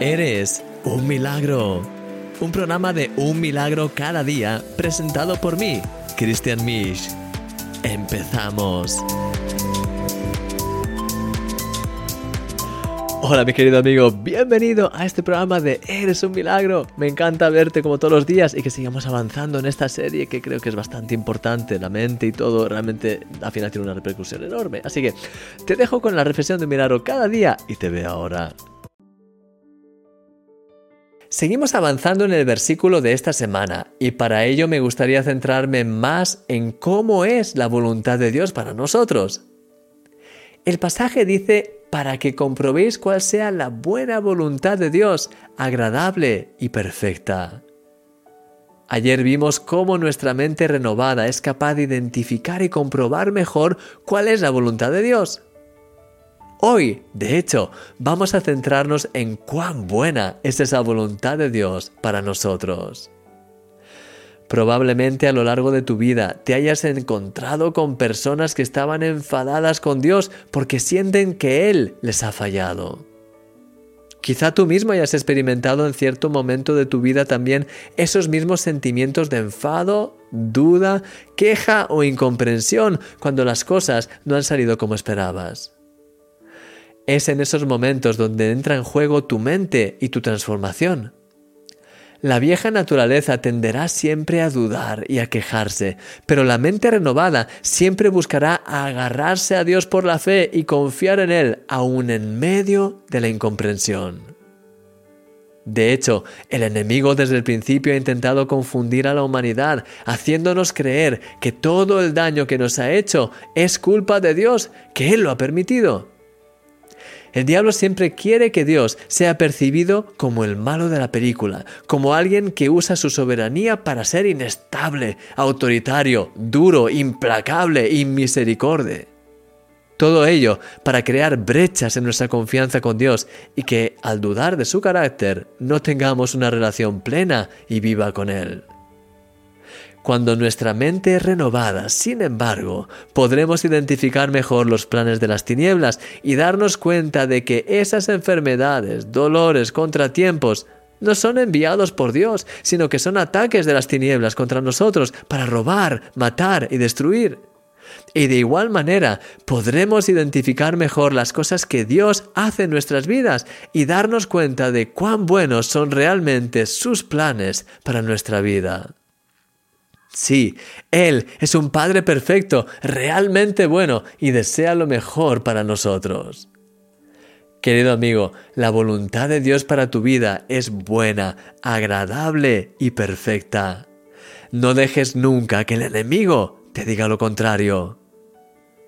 Eres un milagro. Un programa de un milagro cada día presentado por mí, Christian Misch. Empezamos. Hola mi querido amigo, bienvenido a este programa de Eres un milagro. Me encanta verte como todos los días y que sigamos avanzando en esta serie que creo que es bastante importante. La mente y todo realmente al final tiene una repercusión enorme. Así que te dejo con la reflexión de un milagro cada día y te veo ahora. Seguimos avanzando en el versículo de esta semana y para ello me gustaría centrarme más en cómo es la voluntad de Dios para nosotros. El pasaje dice, para que comprobéis cuál sea la buena voluntad de Dios, agradable y perfecta. Ayer vimos cómo nuestra mente renovada es capaz de identificar y comprobar mejor cuál es la voluntad de Dios. Hoy, de hecho, vamos a centrarnos en cuán buena es esa voluntad de Dios para nosotros. Probablemente a lo largo de tu vida te hayas encontrado con personas que estaban enfadadas con Dios porque sienten que Él les ha fallado. Quizá tú mismo hayas experimentado en cierto momento de tu vida también esos mismos sentimientos de enfado, duda, queja o incomprensión cuando las cosas no han salido como esperabas. Es en esos momentos donde entra en juego tu mente y tu transformación. La vieja naturaleza tenderá siempre a dudar y a quejarse, pero la mente renovada siempre buscará agarrarse a Dios por la fe y confiar en Él aún en medio de la incomprensión. De hecho, el enemigo desde el principio ha intentado confundir a la humanidad, haciéndonos creer que todo el daño que nos ha hecho es culpa de Dios, que Él lo ha permitido. El diablo siempre quiere que Dios sea percibido como el malo de la película, como alguien que usa su soberanía para ser inestable, autoritario, duro, implacable, inmisericorde. Todo ello para crear brechas en nuestra confianza con Dios y que, al dudar de su carácter, no tengamos una relación plena y viva con Él. Cuando nuestra mente es renovada, sin embargo, podremos identificar mejor los planes de las tinieblas y darnos cuenta de que esas enfermedades, dolores, contratiempos, no son enviados por Dios, sino que son ataques de las tinieblas contra nosotros para robar, matar y destruir. Y de igual manera podremos identificar mejor las cosas que Dios hace en nuestras vidas y darnos cuenta de cuán buenos son realmente sus planes para nuestra vida. Sí, Él es un Padre perfecto, realmente bueno y desea lo mejor para nosotros. Querido amigo, la voluntad de Dios para tu vida es buena, agradable y perfecta. No dejes nunca que el enemigo te diga lo contrario.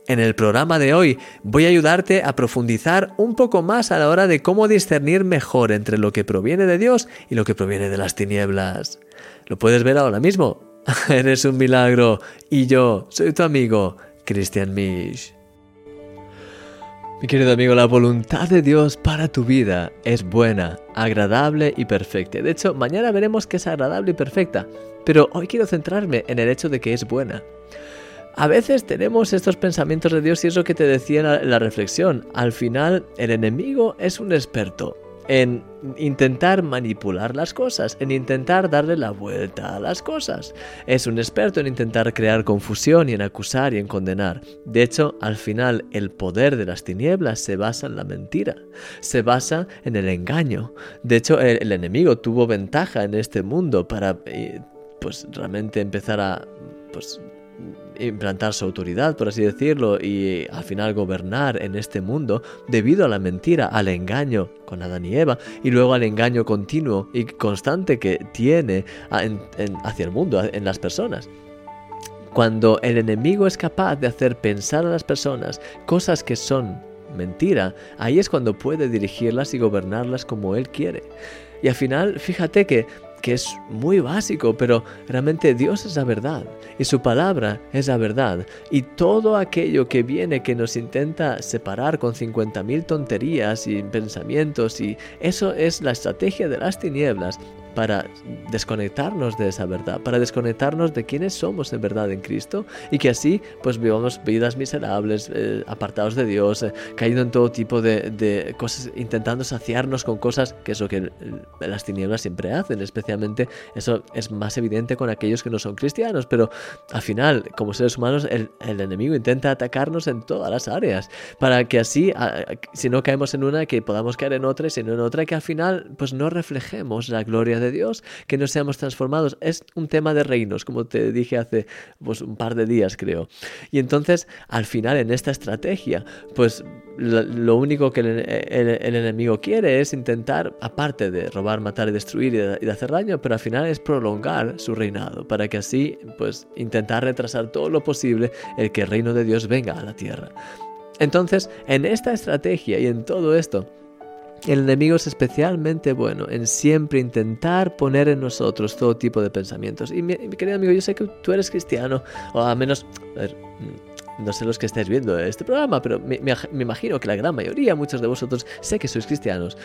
En el programa de hoy voy a ayudarte a profundizar un poco más a la hora de cómo discernir mejor entre lo que proviene de Dios y lo que proviene de las tinieblas. Lo puedes ver ahora mismo Eres un milagro y yo soy tu amigo, Christian Misch. Mi querido amigo, la voluntad de Dios para tu vida es buena, agradable y perfecta. De hecho, mañana veremos que es agradable y perfecta, pero hoy quiero centrarme en el hecho de que es buena. A veces tenemos estos pensamientos de Dios y es lo que te decía en la reflexión. Al final, el enemigo es un experto en intentar manipular las cosas, en intentar darle la vuelta a las cosas. Es un experto en intentar crear confusión y en acusar y en condenar. De hecho, al final el poder de las tinieblas se basa en la mentira, se basa en el engaño. De hecho, el, enemigo tuvo ventaja en este mundo para eh, pues realmente empezar a pues implantar su autoridad, por así decirlo, y al final gobernar en este mundo debido a la mentira, al engaño con Adán y Eva, y luego al engaño continuo y constante que tiene hacia el mundo, en las personas. Cuando el enemigo es capaz de hacer pensar a las personas cosas que son mentira, ahí es cuando puede dirigirlas y gobernarlas como él quiere. Y al final, fíjate que que es muy básico, pero realmente Dios es la verdad y su palabra es la verdad. Y todo aquello que viene que nos intenta separar con 50.000 tonterías y pensamientos y eso es la estrategia de las tinieblas para desconectarnos de esa verdad, para desconectarnos de quiénes somos en verdad en Cristo y que así pues vivamos vidas miserables, eh, apartados de Dios, eh, cayendo en todo tipo de, de, cosas, intentando saciarnos con cosas que es lo que las tinieblas siempre hacen, especialmente eso es más evidente con aquellos que no son cristianos, pero al final, como seres humanos, el, el enemigo intenta atacarnos en todas las áreas, para que así, si no caemos en una, que podamos caer en otra, y si no en otra, que al final pues no reflejemos la gloria de Dios, que no seamos transformados. Es un tema de reinos, como te dije hace pues, un par de días, creo. Y entonces, al final, en esta estrategia, pues lo, único que el, enemigo quiere es intentar, aparte de robar, matar y destruir y de, hacer daño, pero al final es prolongar su reinado, para que así, pues, intentar retrasar todo lo posible el que el reino de Dios venga a la tierra. Entonces, en esta estrategia y en todo esto, el enemigo es especialmente bueno en siempre intentar poner en nosotros todo tipo de pensamientos. Y mi, querido amigo, yo sé que tú eres cristiano, o al menos, no sé los que estáis viendo este programa, pero me, imagino que la gran mayoría, muchos de vosotros, sé que sois cristianos.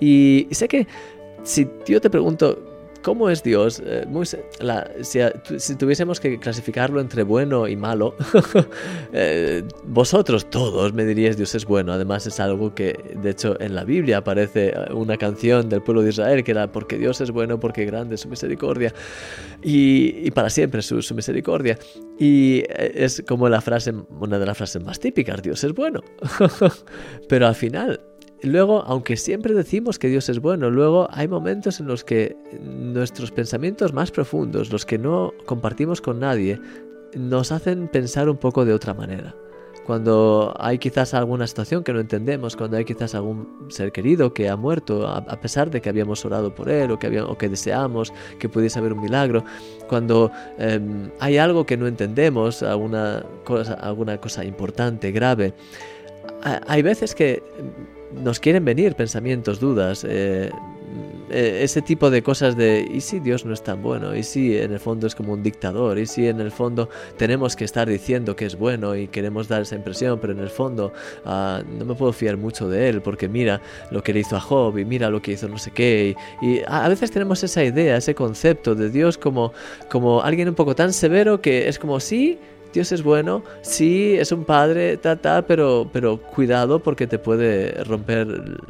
y sé que si yo te pregunto, ¿Cómo es Dios? Eh, si, tuviésemos que clasificarlo entre bueno y malo, eh, vosotros todos me diríais Dios es bueno. Además es algo que, de hecho, en la Biblia aparece eh, una canción del pueblo de Israel que era porque Dios es bueno, porque grande es su misericordia y, para siempre su, su misericordia. Y es como la frase, una de las frases más típicas, Dios es bueno. Pero al final Luego, aunque siempre decimos que Dios es bueno, luego hay momentos en los que nuestros pensamientos más profundos, los que no compartimos con nadie, nos hacen pensar un poco de otra manera. Cuando hay quizás alguna situación que no entendemos, cuando hay quizás algún ser querido que ha muerto a, pesar de que habíamos orado por él o que, o que deseamos que pudiese haber un milagro, cuando em, hay algo que no entendemos, alguna cosa, alguna cosa importante, grave, hay veces que nos quieren venir pensamientos, dudas, eh, eh, ese tipo de cosas de, ¿y si Dios no es tan bueno? ¿Y si en el fondo es como un dictador? ¿Y si en el fondo tenemos que estar diciendo que es bueno y queremos dar esa impresión, pero en el fondo ah, no me puedo fiar mucho de él porque mira lo que le hizo a Job y mira lo que hizo no sé qué? Y, a veces tenemos esa idea, ese concepto de Dios como, como alguien un poco tan severo que es como, sí, Dios es bueno, sí, es un padre, ta, ta, pero, pero cuidado porque te puede romper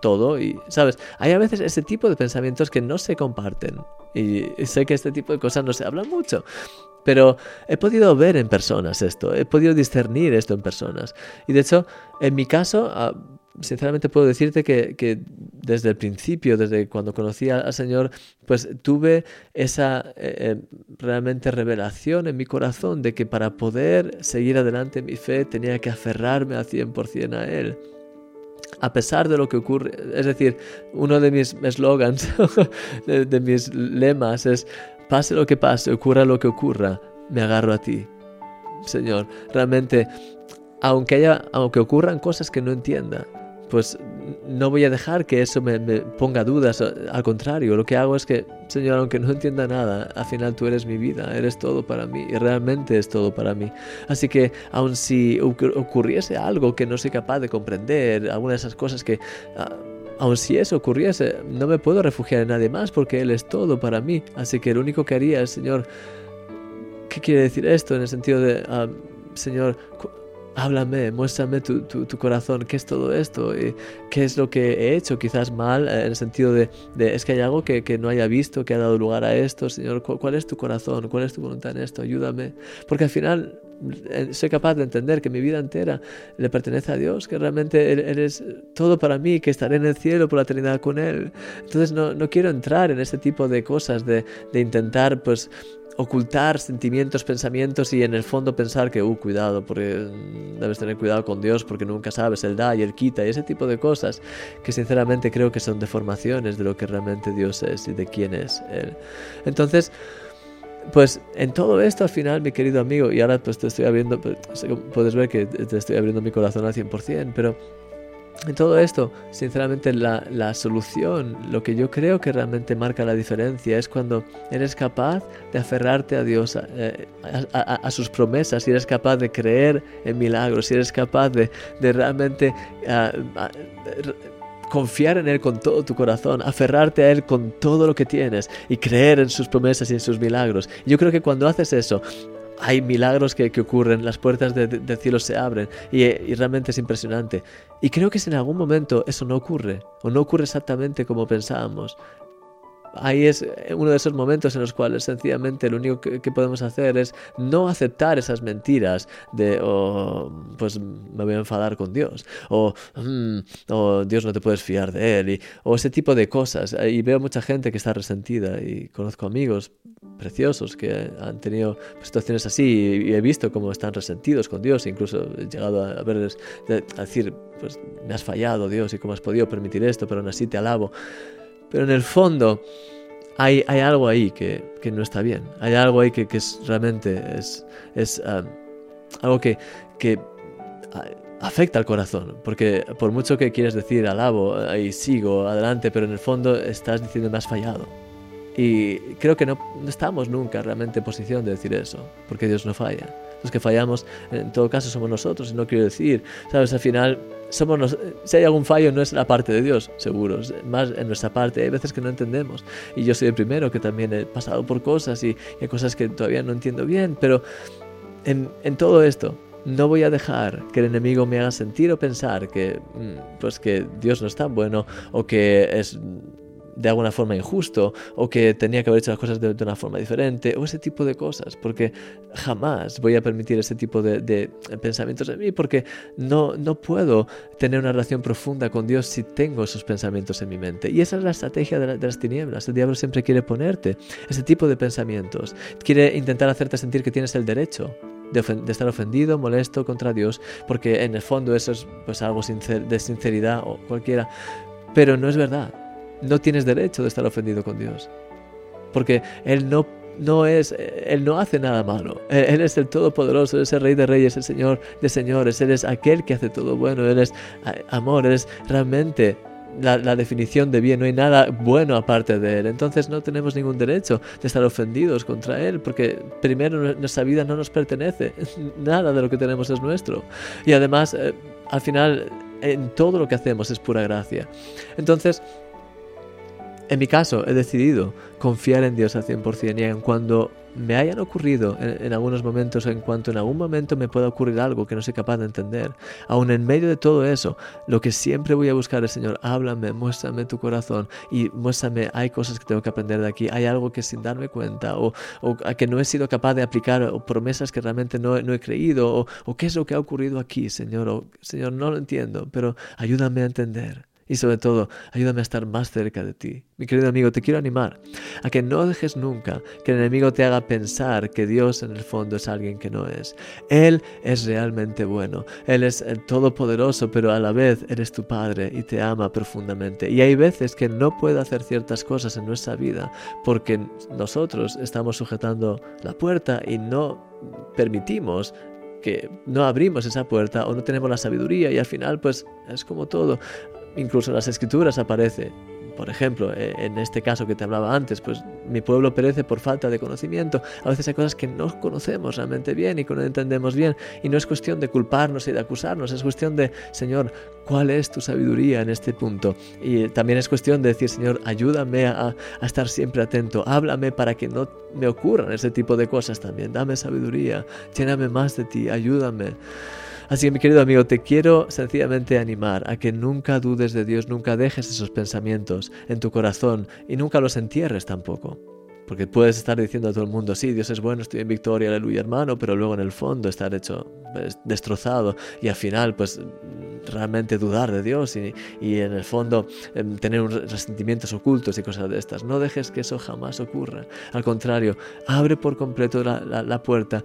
todo y, ¿sabes? Hay a veces ese tipo de pensamientos que no se comparten y sé que este tipo de cosas no se hablan mucho, pero he podido ver en personas esto, he podido discernir esto en personas y de hecho, en mi caso... Ah, sinceramente puedo decirte que, desde el principio, desde cuando conocí al Señor, pues tuve esa eh, eh, realmente revelación en mi corazón de que para poder seguir adelante en mi fe tenía que aferrarme al 100% a Él. A pesar de lo que ocurre, es decir, uno de mis eslogans, de mis lemas es, pase lo que pase, ocurra lo que ocurra, me agarro a ti. Señor, realmente, aunque, haya, aunque ocurran cosas que no entienda, pues no voy a dejar que eso me, ponga dudas. Al contrario, lo que hago es que, Señor, aunque no entienda nada, al final tú eres mi vida, eres todo para mí y realmente es todo para mí. Así que, aun si ocurriese algo que no soy capaz de comprender, alguna de esas cosas que... Ah, aun si eso ocurriese, no me puedo refugiar en nadie más porque Él es todo para mí. Así que lo único que haría es, Señor, ¿qué quiere decir esto? En el sentido de, ah, Señor, háblame, muéstrame tu, tu, corazón, qué es todo esto, qué es lo que he hecho quizás mal, eh, en el sentido de, es que hay algo que, que, no haya visto, que ha dado lugar a esto, Señor, ¿cuál, es tu corazón? ¿Cuál es tu voluntad en esto? Ayúdame. Porque al final soy capaz de entender que mi vida entera le pertenece a Dios, que realmente Él, es todo para mí, que estaré en el cielo por la eternidad con Él. Entonces no, no quiero entrar en ese tipo de cosas, de, de intentar pues ocultar sentimientos, pensamientos y en el fondo pensar que, uh, cuidado, porque debes tener cuidado con Dios porque nunca sabes, Él da y Él quita y ese tipo de cosas que sinceramente creo que son deformaciones de lo que realmente Dios es y de quién es Él. Entonces, pues en todo esto al final, mi querido amigo, y ahora pues te estoy abriendo, pues, puedes ver que te estoy abriendo mi corazón al 100%, pero en todo esto, sinceramente, la, solución, lo que yo creo que realmente marca la diferencia es cuando eres capaz de aferrarte a Dios, eh, a, sus promesas, si eres capaz de creer en milagros, si eres capaz de, realmente confiar en Él con todo tu corazón, aferrarte a Él con todo lo que tienes y creer en sus promesas y en sus milagros. Yo creo que cuando haces eso, hay milagros que, ocurren, las puertas del cielo se abren y, y, realmente es impresionante. Y creo que si en algún momento eso no ocurre o no ocurre exactamente como pensábamos, ahí es uno de esos momentos en los cuales sencillamente lo único que, podemos hacer es no aceptar esas mentiras de, oh, pues me voy a enfadar con Dios, o, mm, o Dios no te puedes fiar de Él, o ese tipo de cosas. Y veo mucha gente que está resentida y conozco amigos preciosos que han tenido situaciones así y, he visto cómo están resentidos con Dios, incluso he llegado a verles a decir, pues me has fallado Dios y cómo has podido permitir esto, pero aún así te alabo. Pero en el fondo hay, hay algo ahí que, que, no está bien. Hay algo ahí que, que es, realmente es, es um, algo que, que afecta al corazón. Porque por mucho que quieres decir alabo y sigo adelante, pero en el fondo estás diciendo me has fallado. Y creo que no, no estamos nunca realmente en posición de decir eso, porque Dios no falla. Los que fallamos, en todo caso, somos nosotros, y no quiero decir, ¿sabes? Al final somos si hay algún fallo no es la parte de Dios, seguro, más en nuestra parte. Hay veces que no entendemos y yo soy el primero que también he pasado por cosas y, hay cosas que todavía no entiendo bien, pero en, en, todo esto no voy a dejar que el enemigo me haga sentir o pensar que mm, pues que Dios no es tan bueno o que es de alguna forma injusto o que tenía que haber hecho las cosas de, una forma diferente o ese tipo de cosas, porque jamás voy a permitir ese tipo de, pensamientos en mí, porque no, no puedo tener una relación profunda con Dios si tengo esos pensamientos en mi mente. Y esa es la estrategia de, las tinieblas. El diablo siempre quiere ponerte ese tipo de pensamientos, quiere intentar hacerte sentir que tienes el derecho de, estar ofendido, molesto contra Dios, porque en el fondo eso es pues algo de sinceridad o cualquiera, pero no es verdad no tienes derecho de estar ofendido con Dios. Porque Él no, no es, Él no hace nada malo. Él, es el Todopoderoso, Él es el Rey de Reyes, el Señor de Señores. Él es aquel que hace todo bueno. Él es amor, Él es realmente la, definición de bien, no hay nada bueno aparte de Él. Entonces no tenemos ningún derecho de estar ofendidos contra Él, porque primero nuestra vida no nos pertenece, nada de lo que tenemos es nuestro. Y además, eh, al final, en todo lo que hacemos es pura gracia. Entonces, en mi caso, he decidido confiar en Dios al 100% y en cuando me hayan ocurrido en, algunos momentos, en cuanto en algún momento me pueda ocurrir algo que no soy capaz de entender, aún en medio de todo eso, lo que siempre voy a buscar es, Señor, háblame, muéstrame tu corazón y muéstrame, hay cosas que tengo que aprender de aquí, hay algo que sin darme cuenta o, o que no he sido capaz de aplicar o promesas que realmente no, no he creído o, o, qué es lo que ha ocurrido aquí, Señor, o Señor, no lo entiendo, pero ayúdame a entender. Y sobre todo, ayúdame a estar más cerca de ti. Mi querido amigo, te quiero animar a que no dejes nunca que el enemigo te haga pensar que Dios en el fondo es alguien que no es. Él es realmente bueno. Él es el todopoderoso, pero a la vez eres tu Padre y te ama profundamente. Y hay veces que no puede hacer ciertas cosas en nuestra vida porque nosotros estamos sujetando la puerta y no permitimos que no abrimos esa puerta o no tenemos la sabiduría y al final pues es como todo incluso en las escrituras aparece. Por ejemplo, eh, en este caso que te hablaba antes, pues mi pueblo perece por falta de conocimiento. A veces hay cosas que no conocemos realmente bien y que no entendemos bien. Y no es cuestión de culparnos y de acusarnos, es cuestión de, Señor, ¿cuál es tu sabiduría en este punto? Y también es cuestión de decir, Señor, ayúdame a, a estar siempre atento, háblame para que no me ocurran ese tipo de cosas también. Dame sabiduría, lléname más de ti, ayúdame. Así que mi querido amigo, te quiero sencillamente animar a que nunca dudes de Dios, nunca dejes esos pensamientos en tu corazón y nunca los entierres tampoco. Porque puedes estar diciendo a todo el mundo, sí, Dios es bueno, estoy en victoria, aleluya hermano, pero luego en el fondo estar hecho destrozado y al final pues realmente dudar de Dios y, en el fondo em, tener resentimientos ocultos y cosas de estas. No dejes que eso jamás ocurra. Al contrario, abre por completo la, la puerta,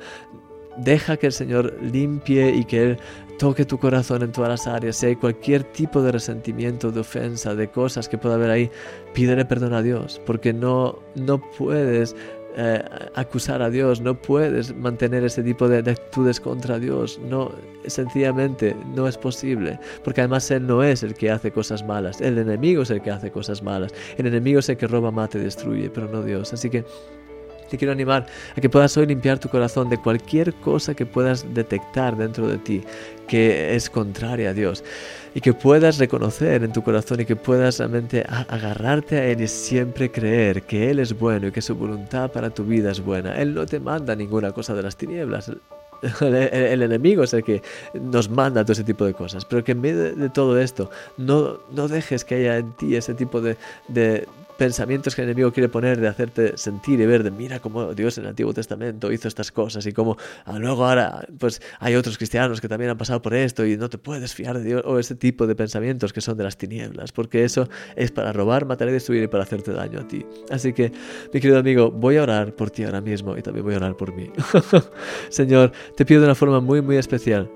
Deja que el Señor limpie y que Él toque tu corazón en todas las áreas. Si hay cualquier tipo de resentimiento, de ofensa, de cosas que pueda haber ahí, pídele perdón a Dios, porque no, no puedes eh, acusar a Dios, no puedes mantener ese tipo de, de, actitudes contra Dios, no, sencillamente no es posible, porque además Él no es el que hace cosas malas, el enemigo es el que hace cosas malas, el enemigo es el que roba, mata y destruye, pero no Dios, así que Te quiero animar a que puedas hoy limpiar tu corazón de cualquier cosa que puedas detectar dentro de ti que es contraria a Dios y que puedas reconocer en tu corazón y que puedas realmente agarrarte a Él y siempre creer que Él es bueno y que su voluntad para tu vida es buena. Él no te manda ninguna cosa de las tinieblas. El, enemigo es el que nos manda todo ese tipo de cosas. Pero que en medio de, todo esto, no, no dejes que haya en ti ese tipo de, pensamientos que el enemigo quiere poner de hacerte sentir y ver de mira cómo Dios en el Antiguo Testamento hizo estas cosas y cómo ah, luego ahora pues hay otros cristianos que también han pasado por esto y no te puedes fiar de Dios o ese tipo de pensamientos que son de las tinieblas porque eso es para robar, matar y destruir y para hacerte daño a ti. Así que mi querido amigo, voy a orar por ti ahora mismo y también voy a orar por mí. Señor, te pido de una forma muy muy especial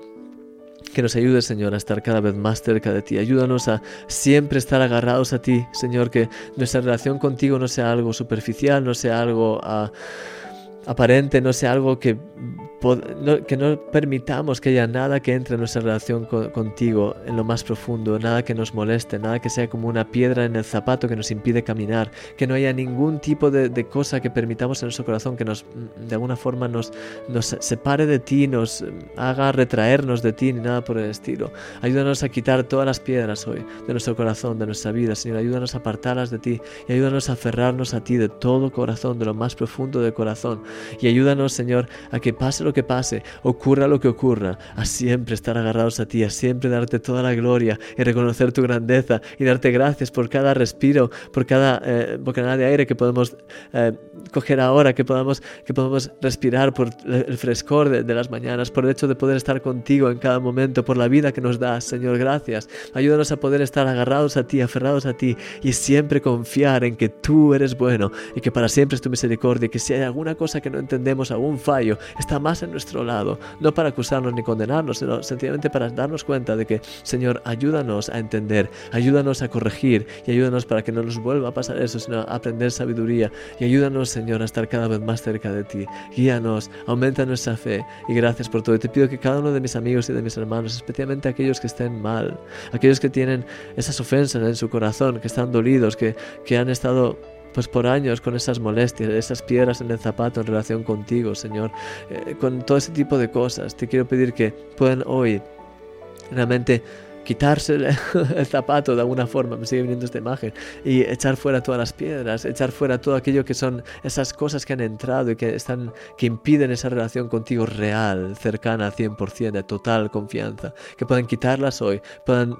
que nos ayude, Señor, a estar cada vez más cerca de ti. Ayúdanos a siempre estar agarrados a ti, Señor, que nuestra relación contigo no sea algo superficial, no sea algo ah, aparente, no sea algo que que no permitamos que haya nada que entre en nuestra relación contigo en lo más profundo, nada que nos moleste, nada que sea como una piedra en el zapato que nos impide caminar, que no haya ningún tipo de, cosa que permitamos en nuestro corazón que nos, de alguna forma nos, nos separe de ti, nos haga retraernos de ti, ni nada por el estilo. Ayúdanos a quitar todas las piedras hoy de nuestro corazón, de nuestra vida, Señor. Ayúdanos a apartarlas de ti y ayúdanos a aferrarnos a ti de todo corazón, de lo más profundo del corazón. Y ayúdanos, Señor, a que pase lo que pase, ocurra lo que ocurra, a siempre estar agarrados a ti, a siempre darte toda la gloria y reconocer tu grandeza y darte gracias por cada respiro, por cada eh, bocanada de aire que podemos eh, coger ahora, que podamos, que podamos respirar, por el frescor de, de, las mañanas, por el hecho de poder estar contigo en cada momento, por la vida que nos das, Señor, gracias. Ayúdanos a poder estar agarrados a ti, aferrados a ti y siempre confiar en que tú eres bueno y que para siempre es tu misericordia y que si hay alguna cosa que no entendemos, algún fallo, está más en nuestro lado, no para acusarnos ni condenarnos, sino sencillamente para darnos cuenta de que, Señor, ayúdanos a entender, ayúdanos a corregir y ayúdanos para que no nos vuelva a pasar eso, sino a aprender sabiduría y ayúdanos, Señor, a estar cada vez más cerca de ti. Guíanos, aumenta nuestra fe y gracias por todo. Y te pido que cada uno de mis amigos y de mis hermanos, especialmente aquellos que estén mal, aquellos que tienen esas ofensas en su corazón, que están dolidos, que, que han estado pues por años con esas molestias, esas piedras en el zapato en relación contigo, Señor, eh, con todo ese tipo de cosas. Te quiero pedir que puedan hoy realmente quitarse el zapato de alguna forma, me sigue viniendo esta imagen, y echar fuera todas las piedras, echar fuera todo aquello que son esas cosas que han entrado y que están que impiden esa relación contigo real, cercana al 100%, de total confianza, que puedan quitarlas hoy, puedan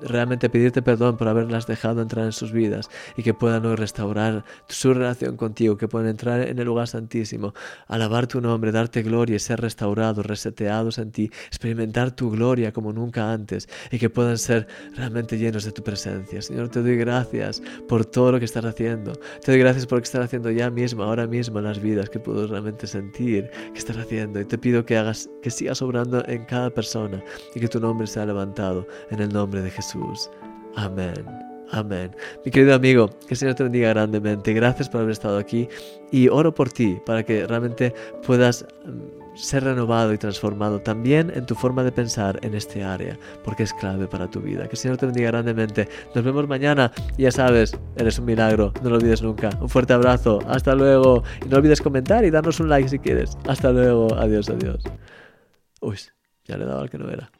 realmente pedirte perdón por haberlas dejado entrar en sus vidas y que puedan hoy restaurar su relación contigo, que puedan entrar en el lugar santísimo, alabar tu nombre, darte gloria y ser restaurados, reseteados en ti, experimentar tu gloria como nunca antes y que puedan ser realmente llenos de tu presencia. Señor, te doy gracias por todo lo que estás haciendo. Te doy gracias por lo que estás haciendo ya mismo, ahora mismo en las vidas que puedo realmente sentir que estás haciendo y te pido que hagas que sigas obrando en cada persona y que tu nombre sea levantado en el nombre de Jesús. Jesús. Amén. Amén. Mi querido amigo, que el Señor te bendiga grandemente. Gracias por haber estado aquí y oro por ti para que realmente puedas mm, ser renovado y transformado también en tu forma de pensar en este área, porque es clave para tu vida. Que el Señor te bendiga grandemente. Nos vemos mañana. Ya sabes, eres un milagro. No lo olvides nunca. Un fuerte abrazo. Hasta luego. Y no olvides comentar y darnos un like si quieres. Hasta luego. Adiós, adiós. Uy, ya le he dado al que no era.